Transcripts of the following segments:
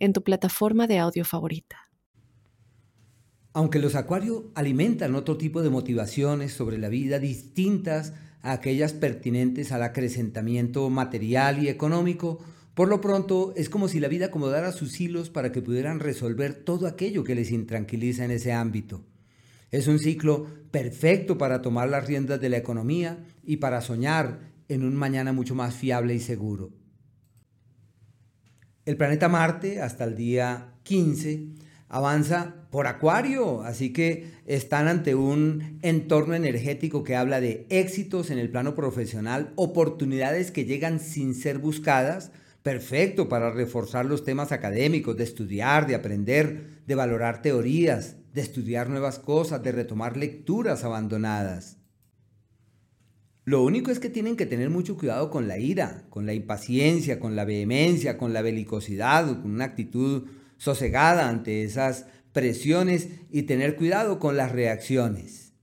en tu plataforma de audio favorita. Aunque los acuarios alimentan otro tipo de motivaciones sobre la vida distintas a aquellas pertinentes al acrecentamiento material y económico, por lo pronto es como si la vida acomodara sus hilos para que pudieran resolver todo aquello que les intranquiliza en ese ámbito. Es un ciclo perfecto para tomar las riendas de la economía y para soñar en un mañana mucho más fiable y seguro. El planeta Marte hasta el día 15 avanza por Acuario, así que están ante un entorno energético que habla de éxitos en el plano profesional, oportunidades que llegan sin ser buscadas, perfecto para reforzar los temas académicos, de estudiar, de aprender, de valorar teorías, de estudiar nuevas cosas, de retomar lecturas abandonadas. Lo único es que tienen que tener mucho cuidado con la ira, con la impaciencia, con la vehemencia, con la belicosidad, con una actitud sosegada ante esas presiones y tener cuidado con las reacciones.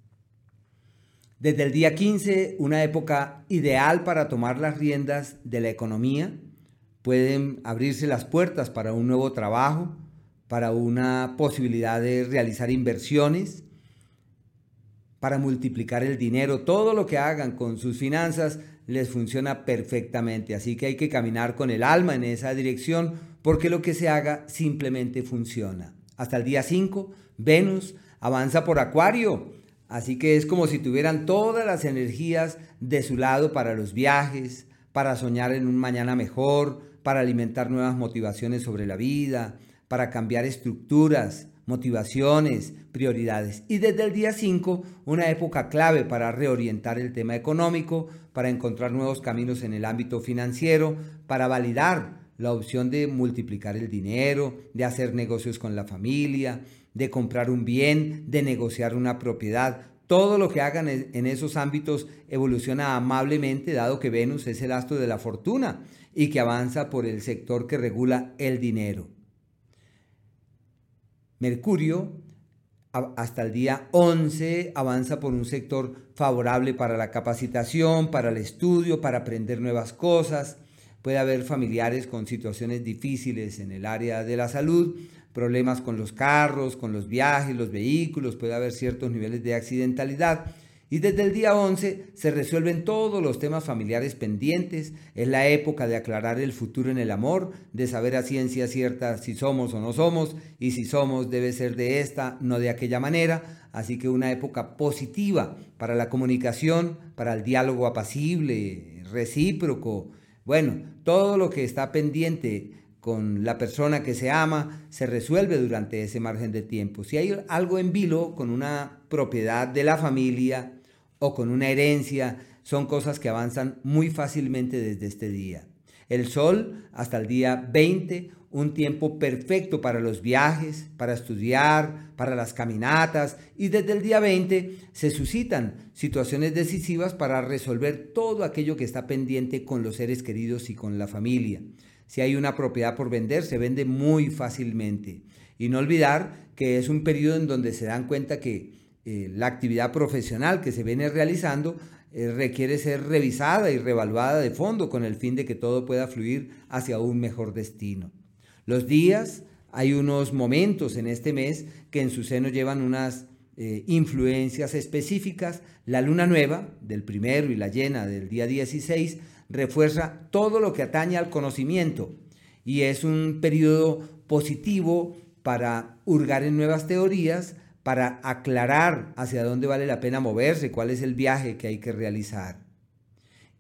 Desde el día 15, una época ideal para tomar las riendas de la economía, pueden abrirse las puertas para un nuevo trabajo, para una posibilidad de realizar inversiones, para multiplicar el dinero. Todo lo que hagan con sus finanzas les funciona perfectamente. Así que hay que caminar con el alma en esa dirección porque lo que se haga simplemente funciona. Hasta el día 5, Venus avanza por Acuario. Así que es como si tuvieran todas las energías de su lado para los viajes, para soñar en un mañana mejor, para alimentar nuevas motivaciones sobre la vida, para cambiar estructuras, motivaciones, prioridades. Y desde el día 5, una época clave para reorientar el tema económico, para encontrar nuevos caminos en el ámbito financiero, para validar la opción de multiplicar el dinero, de hacer negocios con la familia, de comprar un bien, de negociar una propiedad. Todo lo que hagan en esos ámbitos evoluciona amablemente, dado que Venus es el astro de la fortuna y que avanza por el sector que regula el dinero. Mercurio hasta el día 11 avanza por un sector favorable para la capacitación, para el estudio, para aprender nuevas cosas. Puede haber familiares con situaciones difíciles en el área de la salud, problemas con los carros, con los viajes, los vehículos, puede haber ciertos niveles de accidentalidad y desde el día 11 se resuelven todos los temas familiares pendientes. Es la época de aclarar el futuro en el amor, de saber a ciencia cierta si somos o no somos, y si somos debe ser de esta, no de aquella manera. Así que una época positiva para la comunicación, para el diálogo apacible, recíproco. Bueno, todo lo que está pendiente con la persona que se ama se resuelve durante ese margen de tiempo. Si hay algo en vilo con una propiedad de la familia, o con una herencia, son cosas que avanzan muy fácilmente desde este día. El sol hasta el día 20, un tiempo perfecto para los viajes, para estudiar, para las caminatas y desde el día 20 se suscitan situaciones decisivas para resolver todo aquello que está pendiente con los seres queridos y con la familia. Si hay una propiedad por vender, se vende muy fácilmente. Y no olvidar que es un periodo en donde se dan cuenta que eh, la actividad profesional que se viene realizando eh, requiere ser revisada y revaluada de fondo con el fin de que todo pueda fluir hacia un mejor destino. Los días, hay unos momentos en este mes que en su seno llevan unas eh, influencias específicas. La luna nueva del primero y la llena del día 16 refuerza todo lo que atañe al conocimiento y es un periodo positivo para hurgar en nuevas teorías, para aclarar hacia dónde vale la pena moverse, cuál es el viaje que hay que realizar.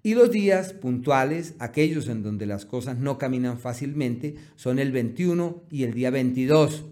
Y los días puntuales, aquellos en donde las cosas no caminan fácilmente, son el 21 y el día 22.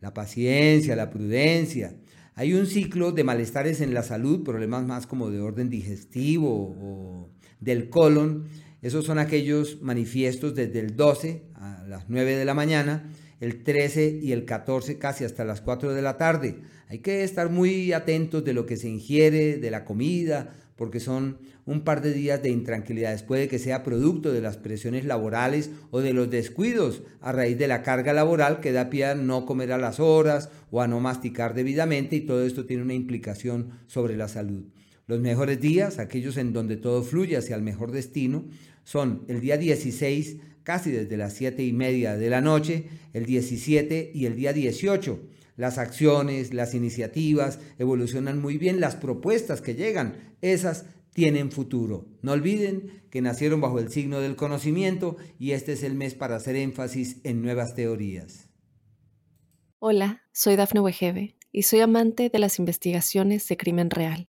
La paciencia, la prudencia. Hay un ciclo de malestares en la salud, problemas más como de orden digestivo o del colon. Esos son aquellos manifiestos desde el 12 a las 9 de la mañana el 13 y el 14 casi hasta las 4 de la tarde. Hay que estar muy atentos de lo que se ingiere, de la comida, porque son un par de días de intranquilidades. Puede que sea producto de las presiones laborales o de los descuidos a raíz de la carga laboral que da pie a no comer a las horas o a no masticar debidamente y todo esto tiene una implicación sobre la salud. Los mejores días, aquellos en donde todo fluye hacia el mejor destino, son el día 16, casi desde las 7 y media de la noche, el 17 y el día 18 las acciones, las iniciativas evolucionan muy bien, las propuestas que llegan, esas tienen futuro. No olviden que nacieron bajo el signo del conocimiento y este es el mes para hacer énfasis en nuevas teorías. Hola, soy Dafne Wegebe y soy amante de las investigaciones de crimen real.